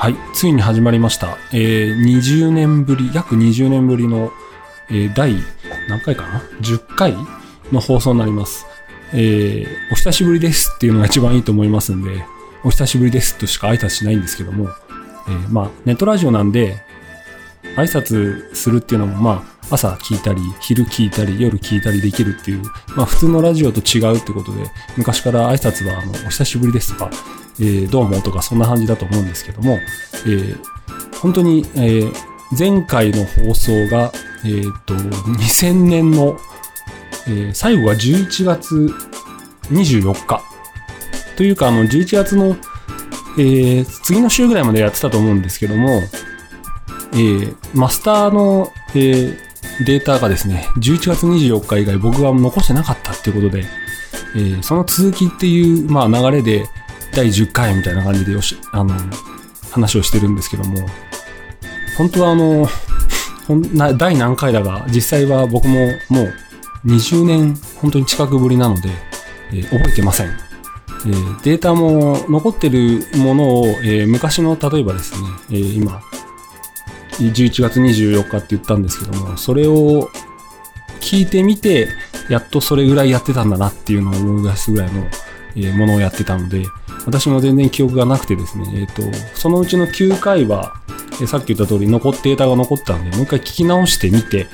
はい、ついに始まりました。えー、20年ぶり、約20年ぶりの、えー、第、何回かな ?10 回の放送になります。えー、お久しぶりですっていうのが一番いいと思いますんで、お久しぶりですとしか挨拶しないんですけども、えー、まあ、ネットラジオなんで、挨拶するっていうのも、まあ、朝聞いたり、昼聞いたり、夜聞いたりできるっていう、まあ、普通のラジオと違うってことで、昔から挨拶は、あの、お久しぶりですとか、えー、どうもとかそんな感じだと思うんですけども、えー、本当に、えー、前回の放送が、えっ、と、2000年の、えー、最後が11月24日。というか、あの、11月の、えー、次の週ぐらいまでやってたと思うんですけども、えー、マスターの、えー、データがですね、11月24日以外僕は残してなかったっていうことで、えー、その続きっていう、まあ、流れで、第10回みたいな感じでよし、あの、話をしてるんですけども、本当はあの、ほんな第何回だが、実際は僕ももう20年本当に近くぶりなので、えー、覚えてません。えー、データも残ってるものを、えー、昔の例えばですね、えー、今、11月24日って言ったんですけども、それを聞いてみて、やっとそれぐらいやってたんだなっていうのを思い出すぐらいの、え、ものをやってたので、私も全然記憶がなくてですね、えっ、ー、と、そのうちの9回は、え、さっき言った通り残ってデータが残ったんで、もう一回聞き直してみて、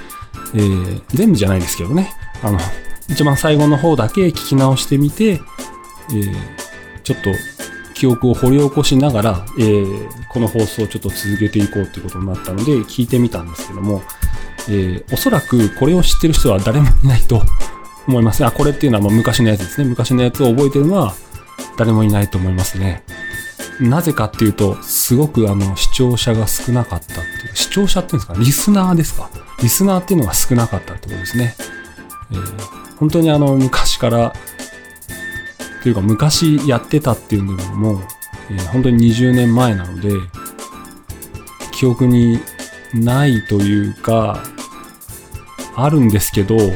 えー、全部じゃないですけどね、あの、一番最後の方だけ聞き直してみて、えー、ちょっと記憶を掘り起こしながら、えー、この放送をちょっと続けていこうっていうことになったので、聞いてみたんですけども、えー、おそらくこれを知ってる人は誰もいないと 思います。あ、これっていうのはまあ昔のやつですね。昔のやつを覚えてるのは誰もいないと思いますね。なぜかっていうと、すごくあの視聴者が少なかったっていう、視聴者っていうんですか、リスナーですか？リスナーっていうのが少なかったってことですね。えー、本当にあの昔から、というか昔やってたっていうのも、えー、本当に20年前なので、記憶にないというか、あるんですけど、え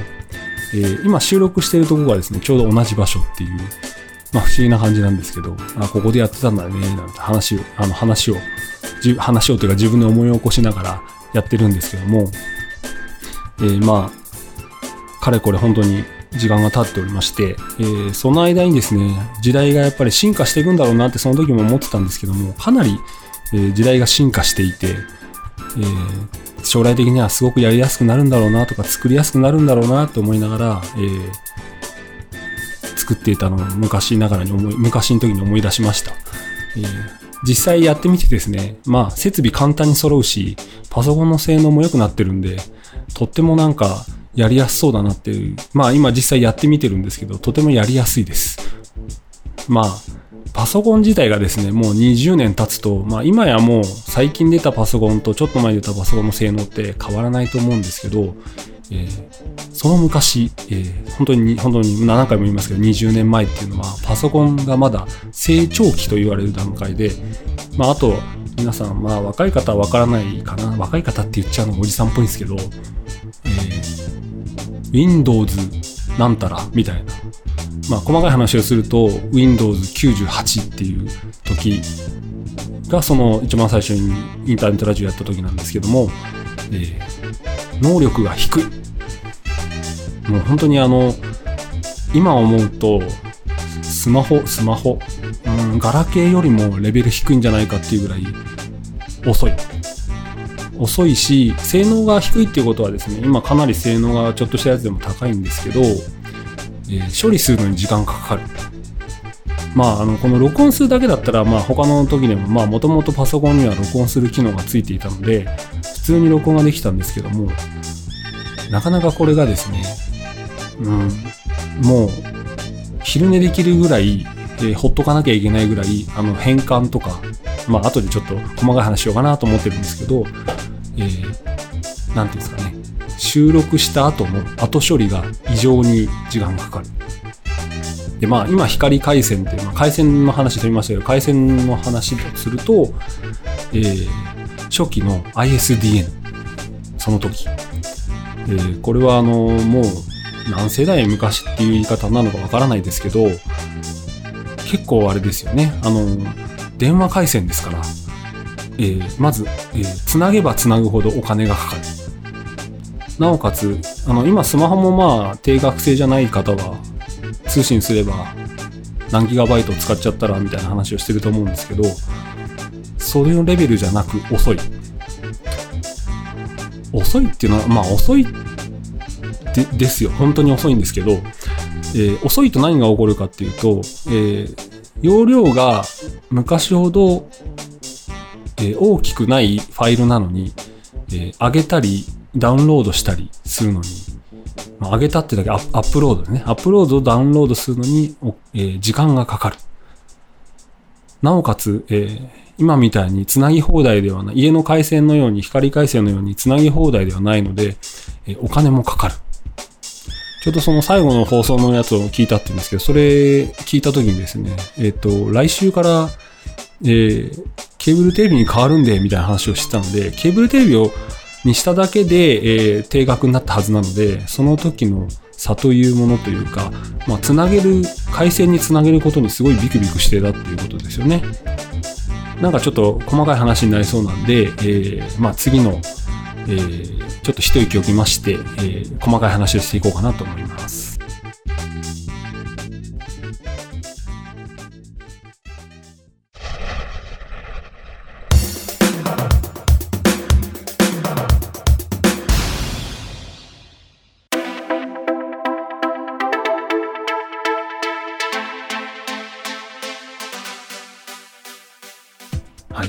ー、今収録してるとこがですね、ちょうど同じ場所っていう、まあ不思議な感じなんですけど、あ、ここでやってたんだね、なんて話を、あの話を、話をというか自分で思い起こしながらやってるんですけども、えー、まあ、かれこれ本当に時間が経っておりまして、えー、その間にですね、時代がやっぱり進化していくんだろうなってその時も思ってたんですけども、かなり、えー、時代が進化していて、えー、将来的にはすごくやりやすくなるんだろうなとか作りやすくなるんだろうなと思いながら、えー、作っていたのを昔ながらに思い、昔の時に思い出しました。えー、実際やってみてですね、まあ設備簡単に揃うし、パソコンの性能も良くなってるんで、とってもなんかやりやすそうだなっていう、まあ今実際やってみてるんですけど、とてもやりやすいです。まあ、パソコン自体がですね、もう20年経つと、まあ今やもう最近出たパソコンとちょっと前出たパソコンの性能って変わらないと思うんですけど、えー、その昔、えー、本当に、本当に何回も言いますけど、20年前っていうのは、パソコンがまだ成長期と言われる段階で、まああと、皆さん、まあ若い方はわからないかな。若い方って言っちゃうのおじさんっぽいんですけど、えー、Windows なんたらみたいな。まあ細かい話をすると、Windows 98っていう時がその一番最初にインターネットラジオやった時なんですけども、えー、能力が低い。もう本当にあの、今思うと、スマホ、スマホ、うん、ガラケーよりもレベル低いんじゃないかっていうぐらい遅い。遅いし、性能が低いっていうことはですね、今かなり性能がちょっとしたやつでも高いんですけど、えー、処理するのに時間かかる。まあ、あの、この録音するだけだったら、まあ他の時でも、もともとパソコンには録音する機能がついていたので、普通に録音ができたんですけども、なかなかこれがですね、うん、もう、昼寝できるぐらい、えー、ほっとかなきゃいけないぐらい、あの、変換とか、まあ後でちょっと細かい話しようかなと思ってるんですけど、えー、ていうんですかね、収録した後の後処理が異常に時間がかかる。で、まあ、今、光回線って、まあ、回線の話取りましたけど、回線の話とすると、えー、初期の ISDN、その時。えー、これはあの、もう、何世代昔っていう言い方なのかわからないですけど、結構あれですよね。あの、電話回線ですから、えーまず、えーつなげばつなぐほどお金がかかる。なおかつ、あの、今スマホもまあ、定額制じゃない方は、通信すれば何ギガバイト使っちゃったらみたいな話をしてると思うんですけど、それのレベルじゃなく遅い。遅いっていうのは、まあ遅いでですよ。本当に遅いんですけど、えー遅いと何が起こるかっていうと、えー容量が昔ほど、えー大きくないファイルなのに、えー上げたりダウンロードしたりするのに、まあ、上げたってだけアップロードね。アップロードをダウンロードするのに、えー時間がかかる。なおかつ、えー今みたいにつなぎ放題ではない、家の回線のように、光回線のようにつなぎ放題ではないので、えーお金もかかる。ちょっとその最後の放送のやつを聞いたって言うんですけど、それ聞いた時にですね、えっ、と、来週から、えケーブルテレビに変わるんで、みたいな話をしてたので、ケーブルテレビをにしただけで、えー定額になったはずなので、その時の差というものというか、まあ、つなげる、回線につなげることにすごいビクビクしてたっていうことですよね。なんかちょっと細かい話になりそうなんで、えーまあ、次の、えーちょっと一息置きまして、え細かい話をしていこうかなと思います。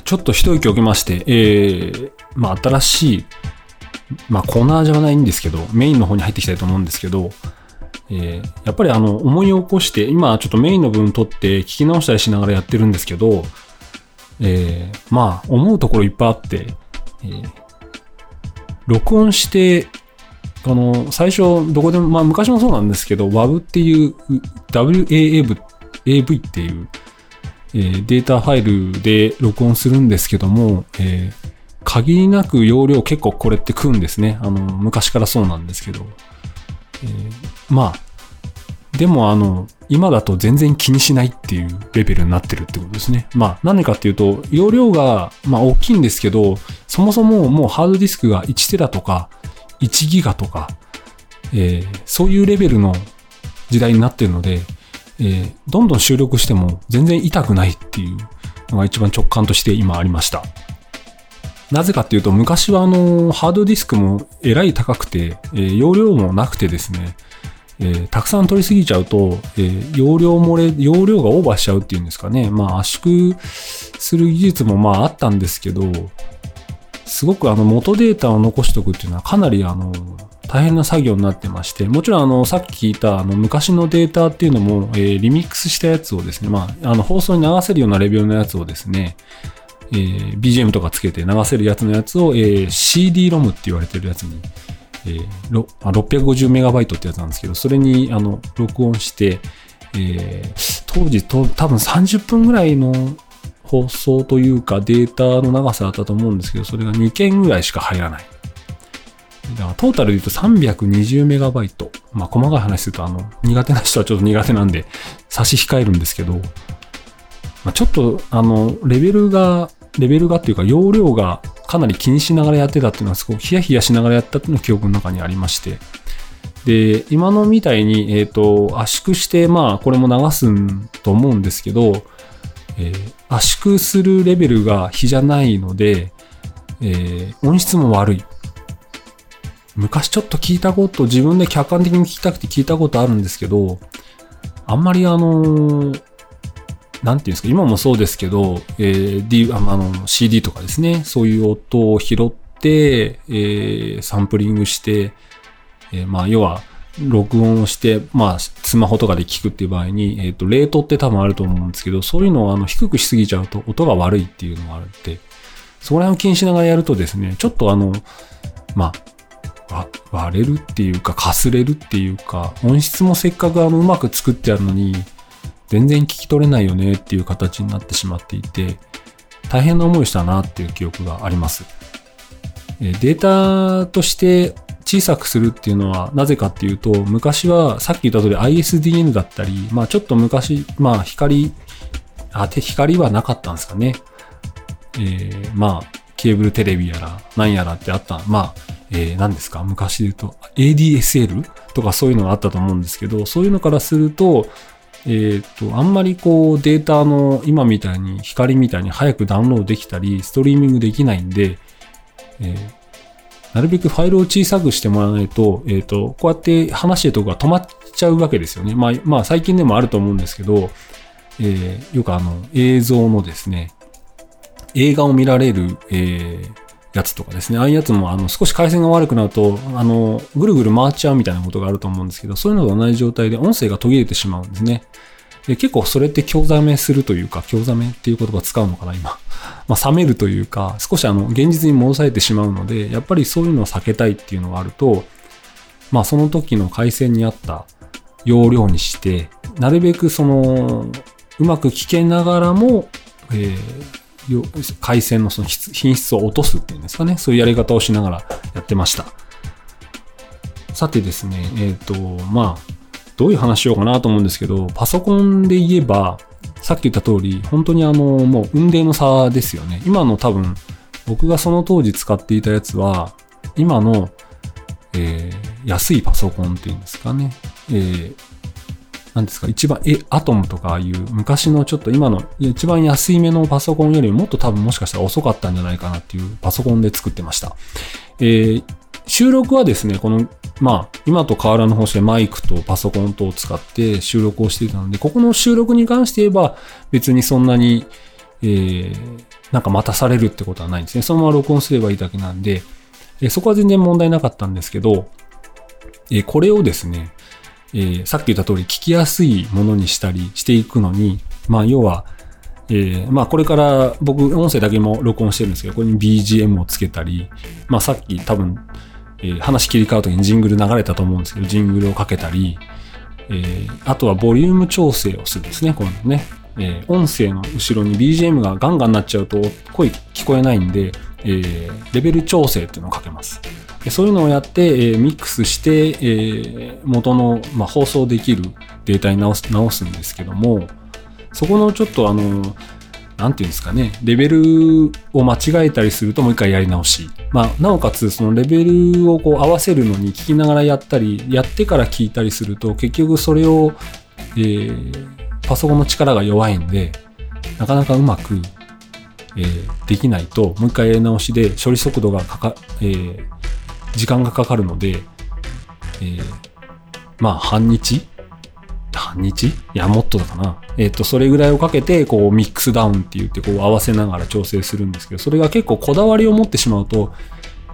ちょっと一息置きまして、えー、まあ、新しい、まあ、コーナーじゃないんですけど、メインの方に入っていきたいと思うんですけど、えーやっぱりあの、思い起こして、今ちょっとメインの部分取って聞き直したりしながらやってるんですけど、えーまあ、思うところいっぱいあって、えー録音して、あの、最初、どこでも、まあ、昔もそうなんですけど、WAV っていう、waav っていう、えーデータファイルで録音するんですけども、えー限りなく容量結構これって食うんですね。あの、昔からそうなんですけど。えーまあ、でもあの、今だと全然気にしないっていうレベルになってるってことですね。まあ、何かっていうと、容量が、まあ、大きいんですけど、そもそももうハードディスクが1テラとか、1ギガとか、えーそういうレベルの時代になってるので、えーどんどん収録しても全然痛くないっていうのが一番直感として今ありました。なぜかっていうと、昔はあの、ハードディスクもえらい高くて、えー容量もなくてですね、えーたくさん取りすぎちゃうと、えー容量漏れ、容量がオーバーしちゃうっていうんですかね。まあ圧縮する技術もまああったんですけど、すごくあの元データを残しておくっていうのはかなりあの、大変な作業になってまして、もちろんあの、さっき聞いたあの、昔のデータっていうのも、えーリミックスしたやつをですね、まあ、あの、放送に流せるようなレベルのやつをですね、えー BGM とかつけて流せるやつのやつを、えー CD-ROM って言われてるやつに、えー 650MB ってやつなんですけど、それにあの録音して、えー当時と多分30分ぐらいの放送というかデータの長さだったと思うんですけど、それが2件ぐらいしか入らない。だからトータルで言うと 320MB。まあ細かい話するとあの苦手な人はちょっと苦手なんで差し控えるんですけど、まあ、ちょっとあのレベルがレベルがっていうか容量がかなり気にしながらやってたっていうのはすごくヒヤヒヤしながらやったっていうの記憶の中にありましてで今のみたいに、えっと圧縮してまあこれも流すと思うんですけど、えー圧縮するレベルが比じゃないので、えー音質も悪い昔ちょっと聞いたこと自分で客観的に聞きたくて聞いたことあるんですけどあんまりあのなんていうんですか、今もそうですけど、えー D、あの CD とかですね、そういう音を拾って、えーサンプリングして、えーまあ、要は、録音をして、まあ、スマホとかで聞くっていう場合に、えっ、と、レートって多分あると思うんですけど、そういうのをあの低くしすぎちゃうと音が悪いっていうのがあるって、そこら辺を気にしながらやるとですね、ちょっとあの、まあ、割れるっていうか、かすれるっていうか、音質もせっかくあの、うまく作ってあるのに、全然聞き取れないよねっていう形になってしまっていて、大変な思いをしたなっていう記憶があります。データとして小さくするっていうのはなぜかっていうと、昔はさっき言った通り ISDN だったり、まあちょっと昔、まあ光、あ、て光はなかったんですかね。ええー、まあ、ケーブルテレビやら、なんやらってあった、まあ、えー、何ですか？昔で言うと、ADSL とかそういうのがあったと思うんですけど、そういうのからすると、えっ、ー、と、あんまりこうデータの今みたいに光みたいに早くダウンロードできたり、ストリーミングできないんで、えー、なるべくファイルを小さくしてもらわないと、えっ、ー、と、こうやって話してるとこが止まっちゃうわけですよね。まあ、まあ、最近でもあると思うんですけど、えー、よくあの、映像のですね、映画を見られる、えー、やつとかですね。ああいうやつも、あの、少し回線が悪くなると、あの、ぐるぐる回っちゃうみたいなことがあると思うんですけど、そういうのと同じ状態で音声が途切れてしまうんですね。で結構それって興ざめするというか、興ざめっていう言葉使うのかな、今。まあ、冷めるというか、少しあの、現実に戻されてしまうので、やっぱりそういうのを避けたいっていうのがあると、まあ、その時の回線に合った容量にして、なるべくその、うまく聞けながらも、えー、回線のその品質を落とすっていうんですかね。そういうやり方をしながらやってました。さてですね、えっ、ー、と、まあ、どういう話しようかなと思うんですけど、パソコンで言えば、さっき言った通り、本当にあの、もう運命の差ですよね。今の多分、僕がその当時使っていたやつは、今の、えー、安いパソコンっていうんですかね。えー、なんですか、一番、え、アトムとかああいう昔のちょっと今の一番安いめのパソコンよりもっと多分もしかしたら遅かったんじゃないかなっていうパソコンで作ってました。えー、収録はですね、この、まあ、今と変わらぬ方式でマイクとパソコンとを使って収録をしていたので、ここの収録に関して言えば、別にそんなに、えー、なんか待たされるってことはないんですね。そのまま録音すればいいだけなんで、えー、そこは全然問題なかったんですけど、えー、これをですね、えー、さっき言った通り聞きやすいものにしたりしていくのに、まあ、要は、えー、まあこれから僕音声だけも録音してるんですけど、これに BGM をつけたり、まあさっき多分えー、話切り替わるときにジングル流れたと思うんですけど、ジングルをかけたり、えー、あとはボリューム調整をするんですね、このね。え、音声の後ろに BGM がガンガンなっちゃうと声聞こえないんで、えー、レベル調整っていうのをかけます。そういうのをやって、えー、ミックスして、えー、元の、まあ、放送できるデータに直す直すんですけども、そこのちょっとあの、なんていうんですかね、レベルを間違えたりするともう一回やり直し。まあ、なおかつ、そのレベルをこう合わせるのに聞きながらやったり、やってから聞いたりすると、結局それを、えー、パソコンの力が弱いんで、なかなかうまく、えー、できないと、もう一回やり直しで処理速度がかか、えー、時間がかかるので、えー、まあ、半日？半日？いや、もっとだかな。えっ、と、それぐらいをかけて、こう、ミックスダウンって言って、こう、合わせながら調整するんですけど、それが結構こだわりを持ってしまうと、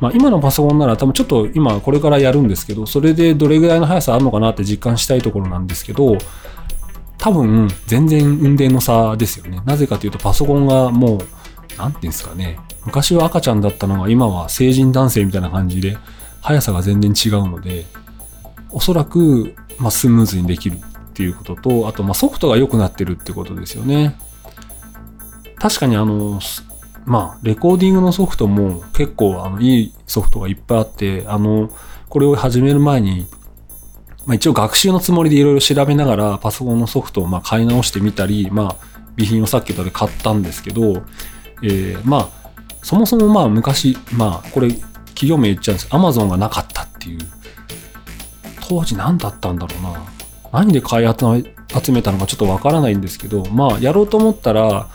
まあ、今のパソコンなら多分ちょっと今これからやるんですけど、それでどれぐらいの速さあるのかなって実感したいところなんですけど、多分全然運転の差ですよね。なぜかというとパソコンがもう、なんていうんですかね。昔は赤ちゃんだったのが今は成人男性みたいな感じで、速さが全然違うので、おそらく、ま、スムーズにできるっていうことと、あと、まソフトが良くなってるってことですよね。確かにあの、まあ、レコーディングのソフトも結構あのいいソフトがいっぱいあって、あの、これを始める前に、まあ、一応学習のつもりでいろいろ調べながらパソコンのソフトをま買い直してみたり、まあ、備品をさっき言ったで買ったんですけど、えー、まあ、そもそもまあ昔、まあ、これ企業名言っちゃうんですアマゾンがなかったっていう、当時何だったんだろうな。何で買い集めたのかちょっとわからないんですけど、まあ、やろうと思ったら、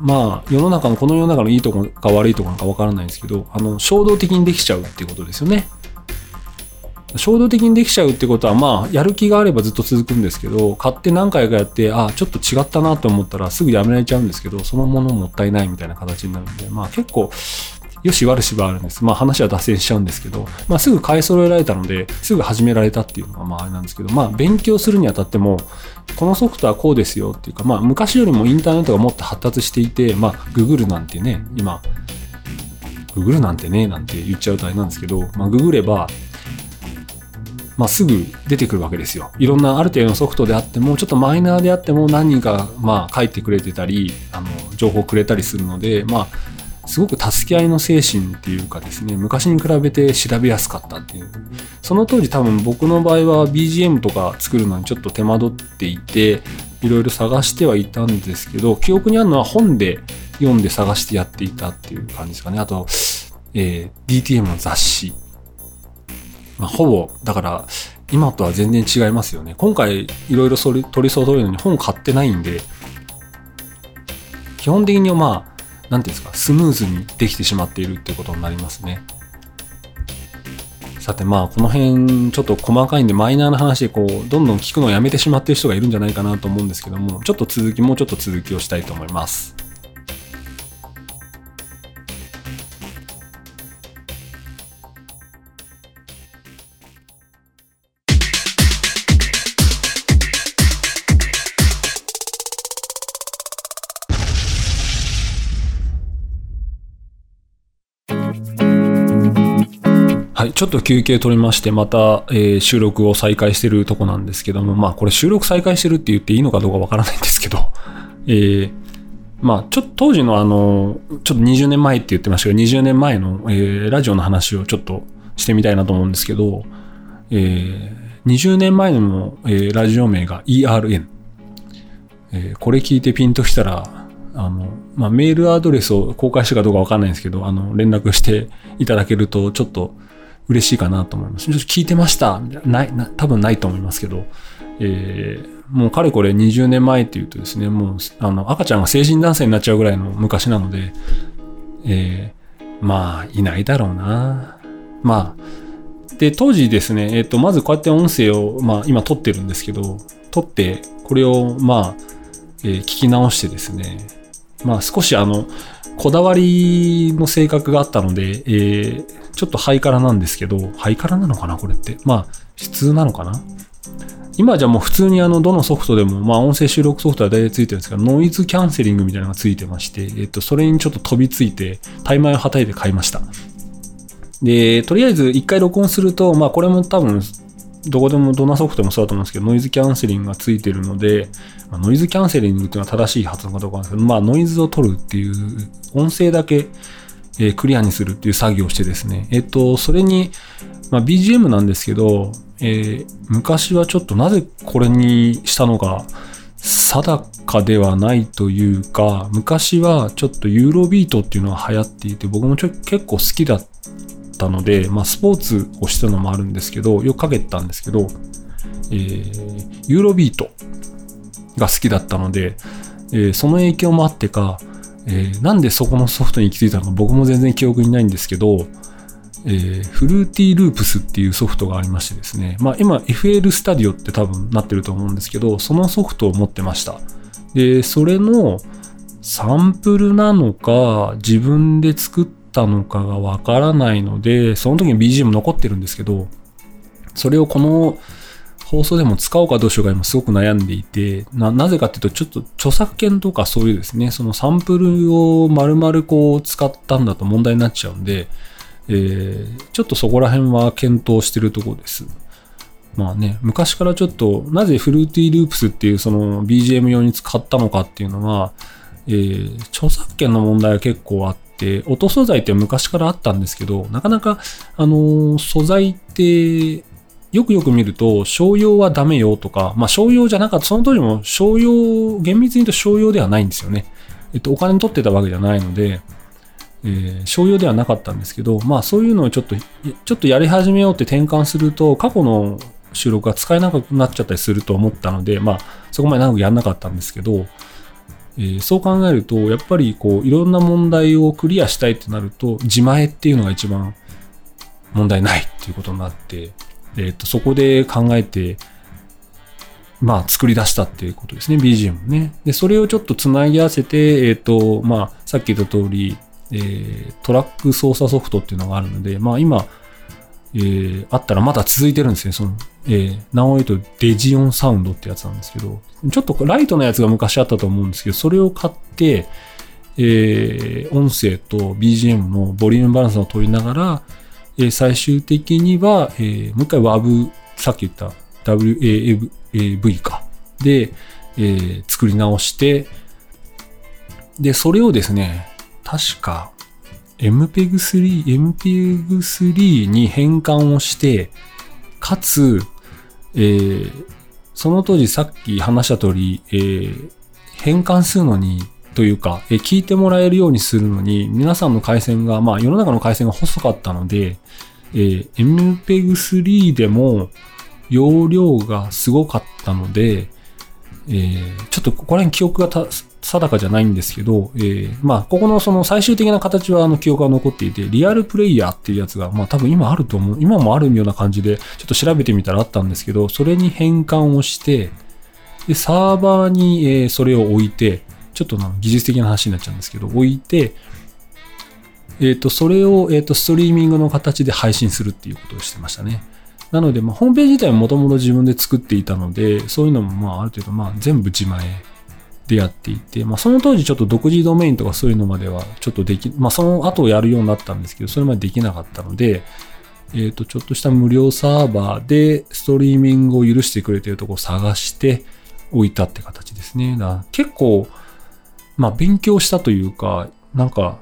まあ、世の中の、この世の中のいいとこか悪いところかわからないんですけど、あの、衝動的にできちゃうっていうことですよね。衝動的にできちゃうってことは、まあ、やる気があればずっと続くんですけど、買って何回かやって、あ、ちょっと違ったなと思ったらすぐやめられちゃうんですけど、そのものもったいないみたいな形になるんで、まあ結構、よし悪しはあるんです。まあ話は脱線しちゃうんですけど、まあすぐ買い揃えられたので、すぐ始められたっていうのがまああれなんですけど、まあ勉強するにあたっても、このソフトはこうですよっていうか、まあ昔よりもインターネットがもっと発達していて、まあ Google なんてね、今、Google なんてね、なんて言っちゃうとあれなんですけど、まあググれば、まあ、すぐ出てくるわけですよ。いろんなある程度のソフトであっても、ちょっとマイナーであっても何人か、まあ、書いてくれてたり、あの、情報くれたりするので、まあ、すごく助け合いの精神っていうかですね、昔に比べて調べやすかったっていう。その当時多分僕の場合は BGM とか作るのにちょっと手間取っていて、いろいろ探してはいたんですけど、記憶にあるのは本で読んで探してやっていたっていう感じですかね。あと、えー、DTM の雑誌。まあ、ほぼ、だから、今とは全然違いますよね。今回、いろいろ取り揃えるのに本買ってないんで、基本的にはまあ、なんていうんですか、スムーズにできてしまっているっていうことになりますね。さてまあこの辺ちょっと細かいんでマイナーな話でこうどんどん聞くのをやめてしまっている人がいるんじゃないかなと思うんですけどもちょっと続きもうちょっと続きをしたいと思います。ちょっと休憩取りまして、また、えー、収録を再開してるとこなんですけども、まあこれ収録再開してるって言っていいのかどうかわからないんですけど、えー、まあちょっと当時のあの、ちょっと20年前って言ってましたけど、20年前の、えー、ラジオの話をちょっとしてみたいなと思うんですけど、えー、20年前の、えー、ラジオ名が ERN。えー、これ聞いてピンときたら、あの、まあ、メールアドレスを公開したかどうかわかんないんですけど、あの、連絡していただけると、ちょっと、嬉しいかなと思います。ちょっと聞いてましたない、な、多分ないと思いますけど、えー、もうかれこれ20年前っていうとですね、もう、あの、赤ちゃんが成人男性になっちゃうぐらいの昔なので、えー、まあ、いないだろうな。まあ、で、当時ですね、えっ、ー、と、まずこうやって音声を、まあ、今撮ってるんですけど、撮って、これを、まあ、えー、聞き直してですね、まあ、少しあの、こだわりの性格があったので、えー、ちょっとハイカラなんですけど、ハイカラなのかなこれって。まあ、普通なのかな？今じゃもう普通にあの、どのソフトでも、まあ音声収録ソフトは大体ついてるんですが、ノイズキャンセリングみたいなのがついてまして、えっと、それにちょっと飛びついて、タイマーをはたいて買いました。で、とりあえず一回録音すると、まあこれも多分どこでも、どんなソフトでもそうだと思うんですけど、ノイズキャンセリングがついてるので、まあ、ノイズキャンセリングっていうのは正しい発音かどうかなんですけど、まあ、ノイズを取るっていう、音声だけ、えー、クリアにするっていう作業をしてですね、えっ、と、それに、まあ、BGM なんですけど、えー、昔はちょっとなぜこれにしたのか、定かではないというか、昔はちょっとユーロビートっていうのが流行っていて、僕もちょ結構好きだったので、まあ、スポーツをしたのもあるんですけど、よくかけてたんですけど、えー、ユーロビートが好きだったので、えー、その影響もあってか、えー、なんでそこのソフトに行き着いたのか僕も全然記憶にないんですけど、えー、フルーティーループスっていうソフトがありましてですね、まあ今 FL スタディオって多分なってると思うんですけど、そのソフトを持ってました。で、それのサンプルなのか、自分で作ったたのかがわからないので、その時に BGM 残ってるんですけど、それをこの放送でも使おうかどうしようか今すごく悩んでいて、な、なぜかっていうと、ちょっと著作権とかそういうですね、そのサンプルを丸々こう使ったんだと問題になっちゃうんで、えー、ちょっとそこら辺は検討してるとこです。まあね、昔からちょっと、なぜフルーティーループスっていうその BGM 用に使ったのかっていうのは、えー、著作権の問題は結構あっ、音素材って昔からあったんですけど、なかなか、あの、素材って、よくよく見ると、商用はダメよとか、まあ商用じゃなかった、その当時も商用、厳密に言うと商用ではないんですよね。えっと、お金取ってたわけじゃないので、えー、商用ではなかったんですけど、まあそういうのをちょっと、ちょっとやり始めようって転換すると、過去の収録が使えなくなっちゃったりすると思ったので、まあそこまで長くやんなかったんですけど、えー、そう考えると、やっぱりこう、いろんな問題をクリアしたいってなると、自前っていうのが一番問題ないっていうことになって、えっ、と、そこで考えて、まあ、作り出したっていうことですね、BGM ね。で、それをちょっとつなぎ合わせて、えっ、と、まあ、さっき言った通り、えー、トラック操作ソフトっていうのがあるので、まあ、今、えー、あったらまだ続いてるんですね。その、えー、名を言うとデジオンサウンドってやつなんですけど、ちょっとライトなやつが昔あったと思うんですけど、それを買って、えー、音声と BGM のボリュームバランスを取りながら、え最終的には、えもう一回 WAV、さっき言った WAV か。で、えー、作り直して、で、それをですね、確か MPEG3、MPEG3 に変換をして、かつ、えー、その当時さっき話した通り、えー、変換するのにというか、え聞いてもらえるようにするのに、皆さんの回線が、まあ世の中の回線が細かったので、えー、MPEG3 でも容量がすごかったので、えー、ちょっとここら辺記憶が定かじゃないんですけど、えー、まあ、ここのその最終的な形はあの記憶が残っていて、リアルプレイヤーっていうやつが、まあ多分今あると思う、今もあるような感じで、ちょっと調べてみたらあったんですけど、それに変換をして、で、サーバーに、え、それを置いて、ちょっと技術的な話になっちゃうんですけど、置いて、えっ、と、それを、えっ、と、ストリーミングの形で配信するっていうことをしてましたね。なので、まあ、ホームページ自体ももともと自分で作っていたので、そういうのも、まあ、ある程度、まあ、全部自前でやっていて、まあ、その当時ちょっと独自ドメインとかそういうのまではちょっとでき、まあ、その後をやるようになったんですけど、それまでできなかったので、えっ、ー、と、ちょっとした無料サーバーでストリーミングを許してくれてるとこを探して置いたって形ですね。だ結構、まあ勉強したというか、なんか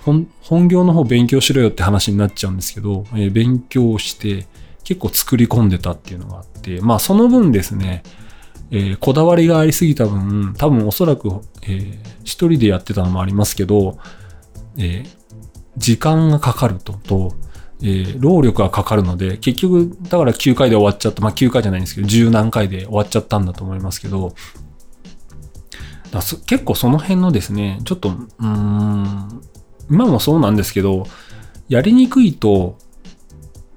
本、本業の方勉強しろよって話になっちゃうんですけど、えー、勉強して結構作り込んでたっていうのがあって、まあその分ですね、えー、こだわりがありすぎた分、多分おそらく、えー、一人でやってたのもありますけど、えー、時間がかかると、と、えー、労力がかかるので、結局、だから9回で終わっちゃった。まあ9回じゃないんですけど、10何回で終わっちゃったんだと思いますけど、結構その辺のですね、ちょっと、うーん、今もそうなんですけど、やりにくいと、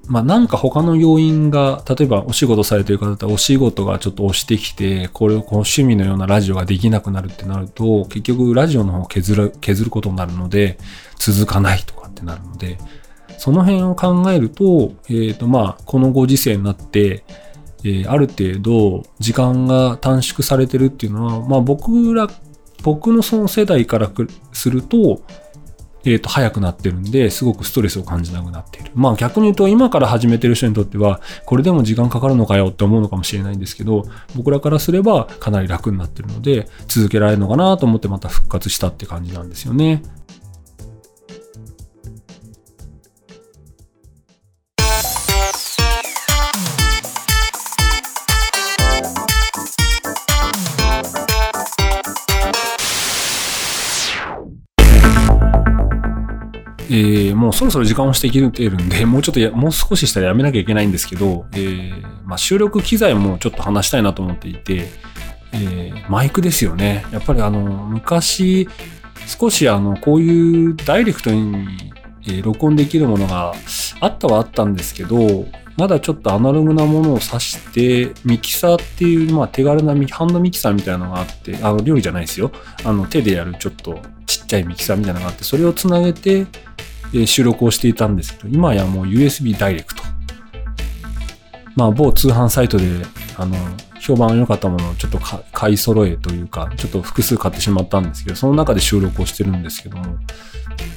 まあなんか他の要因が、例えばお仕事されてる方だったらお仕事がちょっと押してきて、これをこの趣味のようなラジオができなくなるってなると、結局ラジオの方を削る、削ることになるので、続かないとかってなるので、その辺を考えると、えっ、とまあ、このご時世になって、えー、ある程度時間が短縮されてるっていうのは、まあ僕ら、僕のその世代からすると、えっ、ー、と、早くなってるんで、すごくストレスを感じなくなっている。まあ逆に言うと、今から始めてる人にとっては、これでも時間かかるのかよって思うのかもしれないんですけど、僕らからすればかなり楽になってるので、続けられるのかなと思ってまた復活したって感じなんですよね。えー、もうそろそろ時間をしてきてるんで、もうちょっとや、もう少ししたらやめなきゃいけないんですけど、えー、まあ、収録機材もちょっと話したいなと思っていて、えー、マイクですよね。やっぱりあの、昔、少しあの、こういうダイレクトに、え、録音できるものがあったはあったんですけど、まだちょっとアナログなものを挿して、ミキサーっていう、まあ手軽なハンドミキサーみたいなのがあって、あの、料理じゃないですよ。あの、手でやるちょっとちっちゃいミキサーみたいなのがあって、それをつなげて、え収録をしていたんですけど、今やもう USB ダイレクト。まあ、某通販サイトで、あの、評判良かったものをちょっと買い揃えというか、ちょっと複数買ってしまったんですけど、その中で収録をしてるんですけども、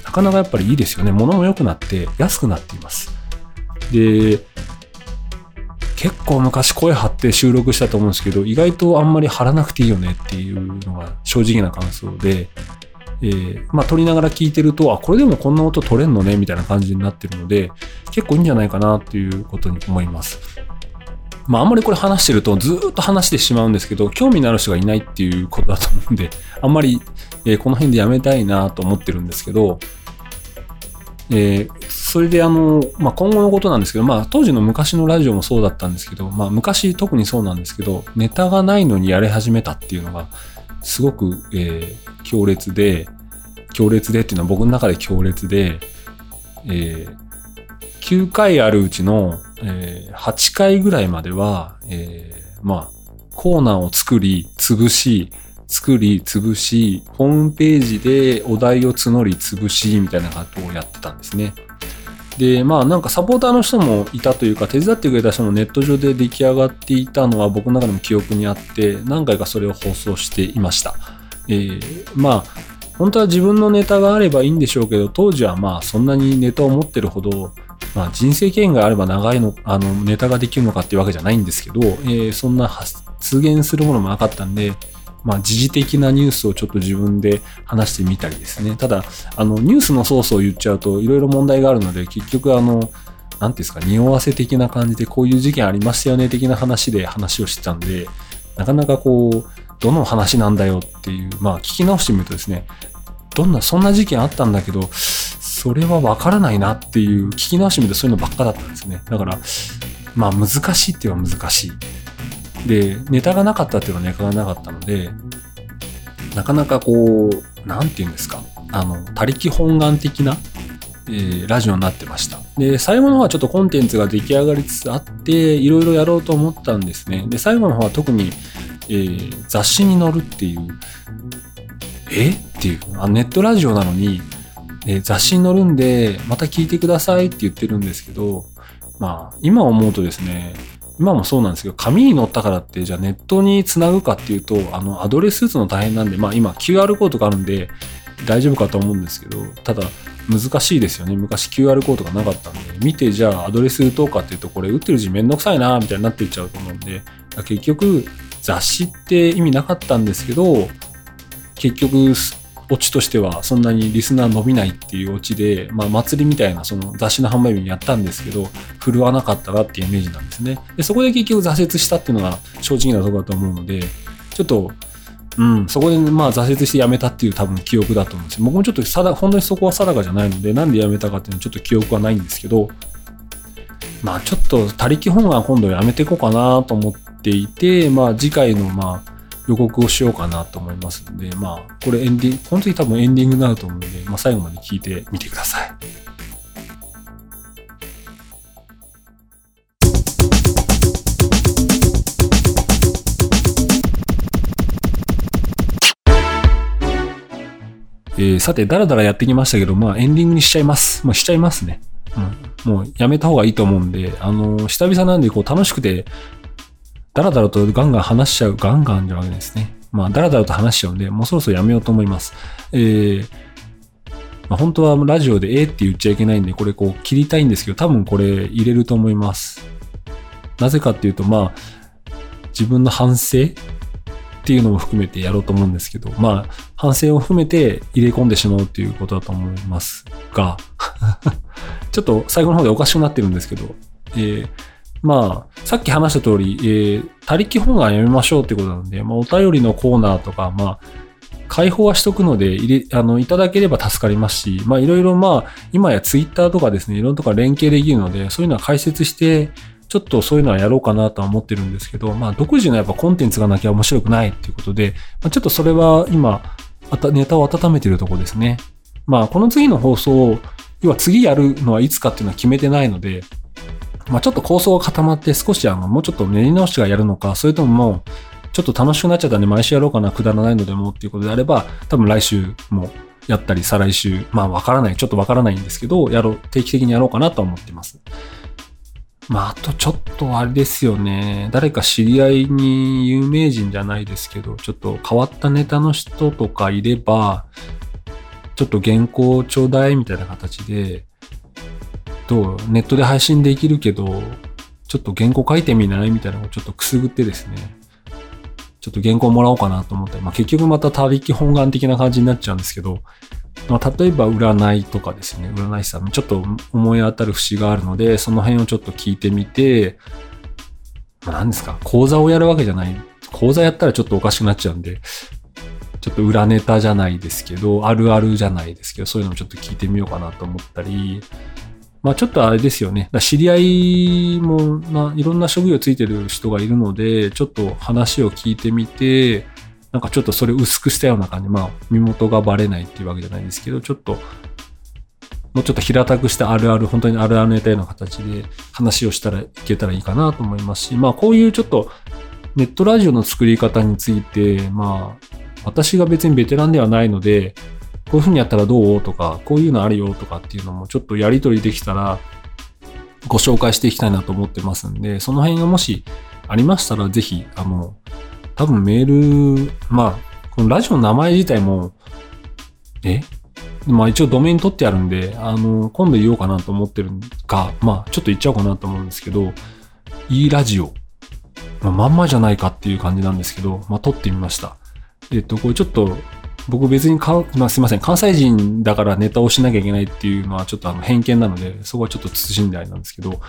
なかなかやっぱりいいですよね。物も良くなって安くなっています。で、結構昔声張って収録したと思うんですけど、意外とあんまり張らなくていいよねっていうのが正直な感想で、えー、まあ撮りながら聞いてると、あ、これでもこんな音取れんのねみたいな感じになってるので、結構いいんじゃないかなっていうことに思います。まああんまりこれ話してるとずっと話してしまうんですけど、興味のある人がいないっていうことだと思うんで、あんまり、えー、この辺でやめたいなと思ってるんですけど、えー、それであの、まあ、今後のことなんですけど、まあ、当時の昔のラジオもそうだったんですけど、まあ、昔特にそうなんですけど、ネタがないのにやり始めたっていうのが、すごく、えー、強烈で、強烈でっていうのは僕の中で強烈で、えー、9回あるうちの、えー、8回ぐらいまでは、えー、まあ、コーナーを作り、潰し、作り、潰し、ホームページでお題を募り、潰し、みたいなことをやってたんですね。で、まあなんかサポーターの人もいたというか、手伝ってくれた人もネット上で出来上がっていたのは僕の中でも記憶にあって、何回かそれを放送していました。えー、まあ、本当は自分のネタがあればいいんでしょうけど、当時はまあそんなにネタを持ってるほど、まあ人生経験があれば長いの、あの、ネタができるのかっていうわけじゃないんですけど、えー、そんな発言するものもなかったんで、まあ、時事的なニュースをちょっと自分で話してみたりですね。ただ、あの、ニュースのソースを言っちゃうと、いろいろ問題があるので、結局、あの、なんていうんですか、匂わせ的な感じで、こういう事件ありましたよね、的な話で話をしてたんで、なかなかこう、どの話なんだよっていう、まあ聞き直してみるとですね、どんな、そんな事件あったんだけど、それはわからないなっていう、聞き直してみるとそういうのばっかだったんですね。だから、まあ難しいっていうのは難しい。で、ネタがなかったっていうのはネタがなかったので、なかなかこう、なんて言うんですか、あの、他力本願的な、えー、ラジオになってました。で、最後の方はちょっとコンテンツが出来上がりつつあって、いろいろやろうと思ったんですね。で、最後の方は特に、えー、雑誌に載るっていう、え？っていうあ、ネットラジオなのに、えー、雑誌に載るんで、また聞いてくださいって言ってるんですけど、まあ、今思うとですね、今もそうなんですけど、紙に載ったからって、じゃあネットにつなぐかっていうと、あの、アドレス打つの大変なんで、まあ今 QR コードがあるんで、大丈夫かと思うんですけど、ただ、難しいですよね。昔 QR コードがなかったんで、見てじゃあアドレス打とうかっていうと、これ打ってる字めんどくさいなみたいになっていっちゃうと思うんで、結局、雑誌って意味なかったんですけど、結局、オチとしてはそんなにリスナー伸びないっていうオチで、まあ祭りみたいなその雑誌の販売日にやったんですけど、振るわなかったなっていうイメージなんですね。で、そこで結局挫折したっていうのが正直なところだと思うので、ちょっと、うん、そこでまあ挫折して辞めたっていう多分記憶だと思うんですよ。僕もちょっと定本当にそこは定かじゃないので、なんで辞めたかっていうのはちょっと記憶はないんですけど、まあちょっと他力本願今度やめていこうかなと思っていて、まあ次回のまあ予告をしようかなと思いますので、まあ、これエンディング、本当に多分エンディングになると思うので、まあ、最後まで聞いてみてください。えー、さて、だらだらやってきましたけど、まあ、エンディングにしちゃいます。まあ、しちゃいますね。うん。もう、やめた方がいいと思うんで、あのー、久々なんで、こう、楽しくて、だらだらとガンガン話しちゃう、ガンガンじゃわけですね。まあ、だらだらと話しちゃうんで、もうそろそろやめようと思います。えー、まあ、本当はラジオでえーって言っちゃいけないんで、これこう切りたいんですけど、多分これ入れると思います。なぜかっていうと、まあ、自分の反省っていうのも含めてやろうと思うんですけど、まあ、反省を含めて入れ込んでしまうっていうことだと思いますが、ちょっと最後の方でおかしくなってるんですけど、えーまあ、さっき話した通り、えー、他力本願やめましょうってことなので、まあ、お便りのコーナーとか、まあ、開放はしとくので、入れ、あの、いただければ助かりますし、まあ、いろいろまあ、今やツイッターとかですね、いろんなとこ連携できるので、そういうのは解説して、ちょっとそういうのはやろうかなとは思ってるんですけど、まあ、独自のやっぱコンテンツがなきゃ面白くないっていうことで、まあ、ちょっとそれは今、あた、ネタを温めてるとこですね。まあ、この次の放送、要は次やるのはいつかっていうのは決めてないので、まあ、ちょっと構想が固まって少しあの、もうちょっと練り直しがやるのか、それとももう、ちょっと楽しくなっちゃったんで毎週やろうかな、くだらないのでもっていうことであれば、多分来週もやったり、再来週、まあわからない、ちょっとわからないんですけど、やろう、定期的にやろうかなと思ってます。まあ、あとちょっとあれですよね。誰か知り合いに有名人じゃないですけど、ちょっと変わったネタの人とかいれば、ちょっと原稿ちょうだいみたいな形で、と、ネットで配信できるけど、ちょっと原稿書いてみない？みたいなのをちょっとくすぐってですね、ちょっと原稿もらおうかなと思って、まあ結局また他力本願的な感じになっちゃうんですけど、まあ例えば占いとかですね、占い師さんにちょっと思い当たる節があるので、その辺をちょっと聞いてみて、まあ何ですか、講座をやるわけじゃない。講座やったらちょっとおかしくなっちゃうんで、ちょっと裏ネタじゃないですけど、あるあるじゃないですけど、そういうのもちょっと聞いてみようかなと思ったり、まあちょっとあれですよね。知り合いもないろんな職業ついてる人がいるので、ちょっと話を聞いてみて、なんかちょっとそれ薄くしたような感じ。まあ身元がバレないっていうわけじゃないですけど、ちょっともうちょっと平たくしたあるある、本当にあるあるネタような形で話をしたらいけたらいいかなと思いますし、まあこういうちょっとネットラジオの作り方について、まあ私が別にベテランではないので、こういう風にやったらどうとか、こういうのあるよとかっていうのもちょっとやり取りできたら、ご紹介していきたいなと思ってますんで、その辺がもしありましたら、ぜひ、あの、多分メール、まあ、このラジオの名前自体も、え？まあ一応ドメイン取ってあるんで、あの、今度言おうかなと思ってるか、まあちょっと言っちゃおうかなと思うんですけど、いいラジオ。まあ、まんまじゃないかっていう感じなんですけど、まあ撮ってみました。えっと、これちょっと僕別にか、まあ、すいません。関西人だからネタをしなきゃいけないっていうのはちょっとあの偏見なので、そこはちょっと慎んであれなんですけど、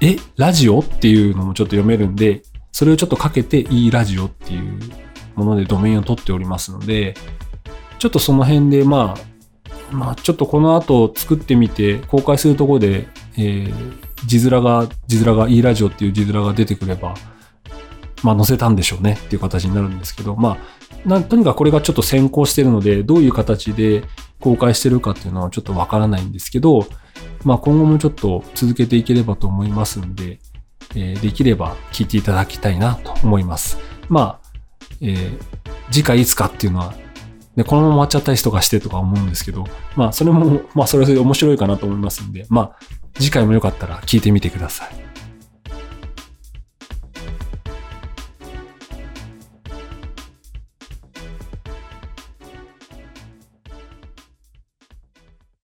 え、ラジオっていうのもちょっと読めるんで、それをちょっとかけていいラジオっていうものでドメインを取っておりますので、ちょっとその辺で、まあ、まあ、ちょっとこの後作ってみて、公開するところで、えー、字面が、字面が E ラジオっていう字面が出てくれば、まあ載せたんでしょうねっていう形になるんですけど、まあ、なとにかくこれがちょっと先行してるので、どういう形で公開してるかっていうのはちょっとわからないんですけど、まあ今後もちょっと続けていければと思いますんで、えー、できれば聞いていただきたいなと思います。まあ、えー、次回いつかっていうのは、ね、このまま終わっちゃったりとかしてとか思うんですけど、まあそれも、まあそれで面白いかなと思いますんで、まあ次回もよかったら聞いてみてください。